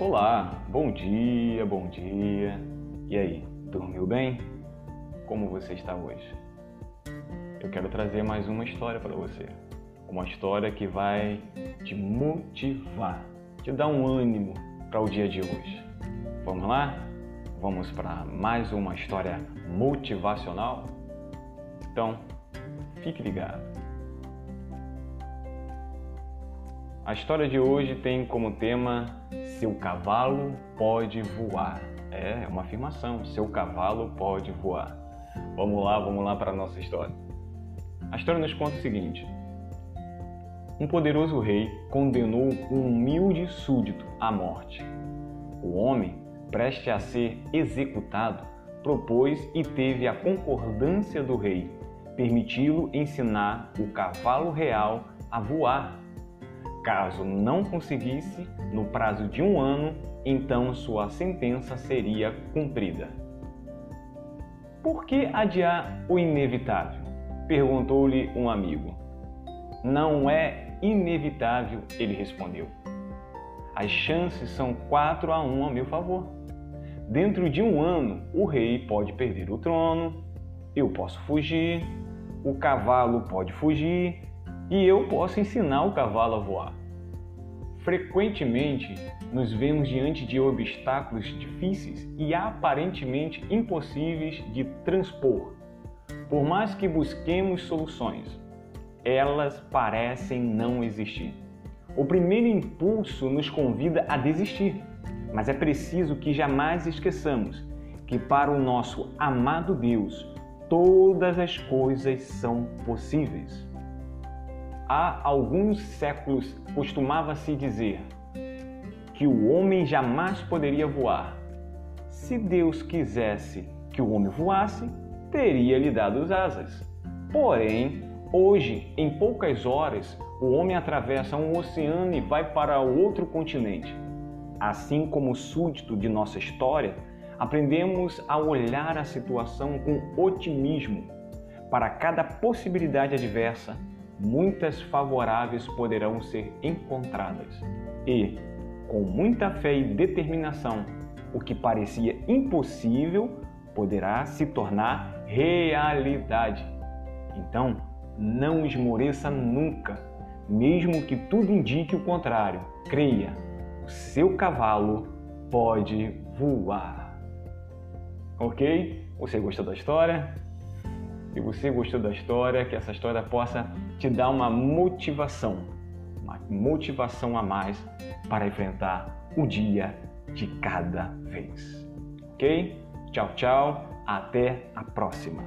Olá, bom dia, bom dia. E aí, dormiu bem? Como você está hoje? Eu quero trazer mais uma história para você. Uma história que vai te motivar, te dar um ânimo para o dia de hoje. Vamos lá? Vamos para mais uma história motivacional? Então, fique ligado. A história de hoje tem como tema Seu cavalo pode voar. É, é uma afirmação, seu cavalo pode voar. Vamos lá, vamos lá para a nossa história. A história nos conta o seguinte: Um poderoso rei condenou um humilde súdito à morte. O homem, preste a ser executado, propôs e teve a concordância do rei, permiti-lo ensinar o cavalo real a voar Caso não conseguisse, no prazo de um ano, então sua sentença seria cumprida. Por que adiar o inevitável? perguntou-lhe um amigo. Não é inevitável, ele respondeu. As chances são quatro a um a meu favor. Dentro de um ano, o rei pode perder o trono, eu posso fugir, o cavalo pode fugir e eu posso ensinar o cavalo a voar. Frequentemente nos vemos diante de obstáculos difíceis e aparentemente impossíveis de transpor. Por mais que busquemos soluções, elas parecem não existir. O primeiro impulso nos convida a desistir, mas é preciso que jamais esqueçamos que para o nosso amado Deus todas as coisas são possíveis há alguns séculos costumava-se dizer que o homem jamais poderia voar. Se Deus quisesse que o homem voasse, teria lhe dado as asas. Porém, hoje, em poucas horas, o homem atravessa um oceano e vai para outro continente. Assim como súdito de nossa história, aprendemos a olhar a situação com otimismo. Para cada possibilidade adversa, muitas favoráveis poderão ser encontradas. E, com muita fé e determinação, o que parecia impossível poderá se tornar realidade. Então, não esmoreça nunca, mesmo que tudo indique o contrário. Creia, o seu cavalo pode voar. Ok? Você gostou da história? Se você gostou da história, que essa história possa te dar uma motivação, uma motivação a mais para enfrentar o dia de cada vez. Ok? Tchau, tchau. Até a próxima.